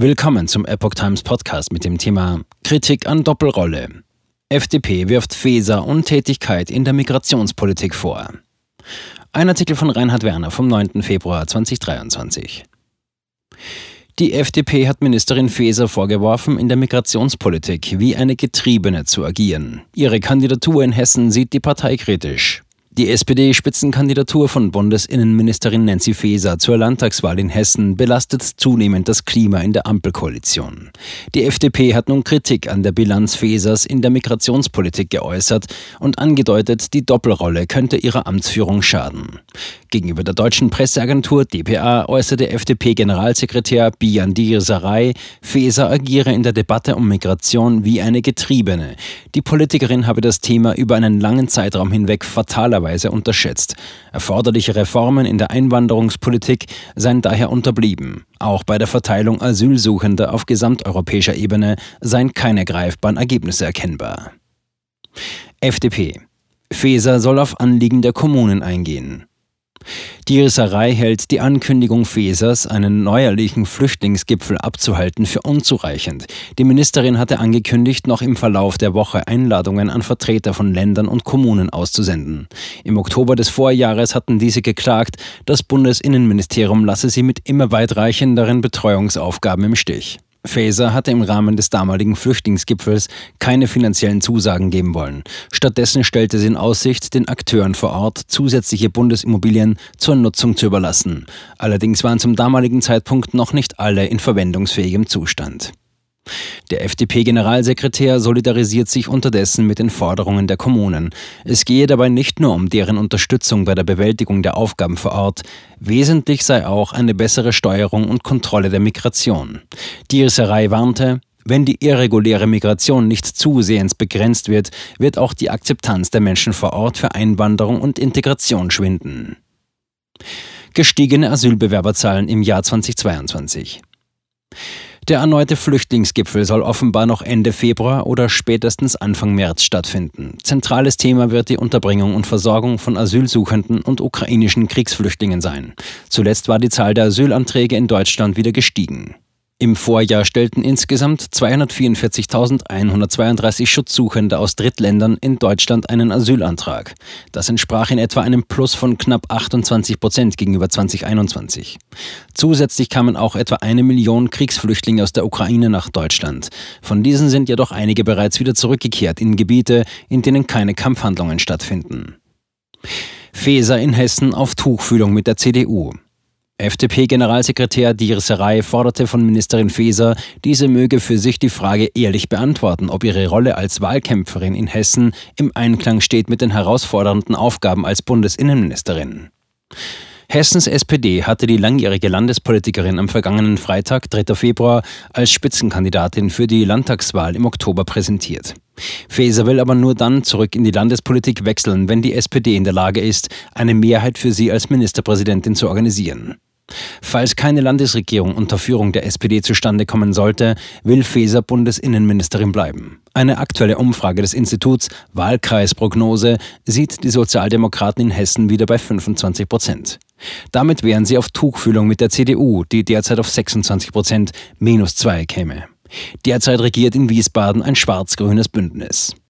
Willkommen zum Epoch Times Podcast mit dem Thema Kritik an Doppelrolle. FDP wirft Feser Untätigkeit in der Migrationspolitik vor. Ein Artikel von Reinhard Werner vom 9. Februar 2023. Die FDP hat Ministerin Faeser vorgeworfen, in der Migrationspolitik wie eine Getriebene zu agieren. Ihre Kandidatur in Hessen sieht die Partei kritisch. Die SPD-Spitzenkandidatur von Bundesinnenministerin Nancy Faeser zur Landtagswahl in Hessen belastet zunehmend das Klima in der Ampelkoalition. Die FDP hat nun Kritik an der Bilanz Faesers in der Migrationspolitik geäußert und angedeutet, die Doppelrolle könnte ihrer Amtsführung schaden. Gegenüber der deutschen Presseagentur dpa äußerte FDP-Generalsekretär Biandir Sarai, Faeser agiere in der Debatte um Migration wie eine Getriebene. Die Politikerin habe das Thema über einen langen Zeitraum hinweg fatalerweise möglicherweise unterschätzt. Erforderliche Reformen in der Einwanderungspolitik seien daher unterblieben. Auch bei der Verteilung Asylsuchender auf gesamteuropäischer Ebene seien keine greifbaren Ergebnisse erkennbar. FDP Feser soll auf Anliegen der Kommunen eingehen. Die Risserei hält die Ankündigung Fesers, einen neuerlichen Flüchtlingsgipfel abzuhalten, für unzureichend. Die Ministerin hatte angekündigt, noch im Verlauf der Woche Einladungen an Vertreter von Ländern und Kommunen auszusenden. Im Oktober des Vorjahres hatten diese geklagt, das Bundesinnenministerium lasse sie mit immer weitreichenderen Betreuungsaufgaben im Stich. Faeser hatte im Rahmen des damaligen Flüchtlingsgipfels keine finanziellen Zusagen geben wollen. Stattdessen stellte sie in Aussicht, den Akteuren vor Ort zusätzliche Bundesimmobilien zur Nutzung zu überlassen. Allerdings waren zum damaligen Zeitpunkt noch nicht alle in verwendungsfähigem Zustand. Der FDP-Generalsekretär solidarisiert sich unterdessen mit den Forderungen der Kommunen. Es gehe dabei nicht nur um deren Unterstützung bei der Bewältigung der Aufgaben vor Ort, wesentlich sei auch eine bessere Steuerung und Kontrolle der Migration. Die Risserei warnte, wenn die irreguläre Migration nicht zusehends begrenzt wird, wird auch die Akzeptanz der Menschen vor Ort für Einwanderung und Integration schwinden. Gestiegene Asylbewerberzahlen im Jahr 2022. Der erneute Flüchtlingsgipfel soll offenbar noch Ende Februar oder spätestens Anfang März stattfinden. Zentrales Thema wird die Unterbringung und Versorgung von Asylsuchenden und ukrainischen Kriegsflüchtlingen sein. Zuletzt war die Zahl der Asylanträge in Deutschland wieder gestiegen. Im Vorjahr stellten insgesamt 244.132 Schutzsuchende aus Drittländern in Deutschland einen Asylantrag. Das entsprach in etwa einem Plus von knapp 28 Prozent gegenüber 2021. Zusätzlich kamen auch etwa eine Million Kriegsflüchtlinge aus der Ukraine nach Deutschland. Von diesen sind jedoch einige bereits wieder zurückgekehrt in Gebiete, in denen keine Kampfhandlungen stattfinden. Feser in Hessen auf Tuchfühlung mit der CDU. FDP-Generalsekretär Dierserei forderte von Ministerin Faeser, diese möge für sich die Frage ehrlich beantworten, ob ihre Rolle als Wahlkämpferin in Hessen im Einklang steht mit den herausfordernden Aufgaben als Bundesinnenministerin. Hessens SPD hatte die langjährige Landespolitikerin am vergangenen Freitag, 3. Februar, als Spitzenkandidatin für die Landtagswahl im Oktober präsentiert. Faeser will aber nur dann zurück in die Landespolitik wechseln, wenn die SPD in der Lage ist, eine Mehrheit für sie als Ministerpräsidentin zu organisieren. Falls keine Landesregierung unter Führung der SPD zustande kommen sollte, will Faeser Bundesinnenministerin bleiben. Eine aktuelle Umfrage des Instituts Wahlkreisprognose sieht die Sozialdemokraten in Hessen wieder bei 25 Prozent. Damit wären sie auf Tuchfühlung mit der CDU, die derzeit auf 26 Prozent minus zwei käme. Derzeit regiert in Wiesbaden ein schwarz-grünes Bündnis.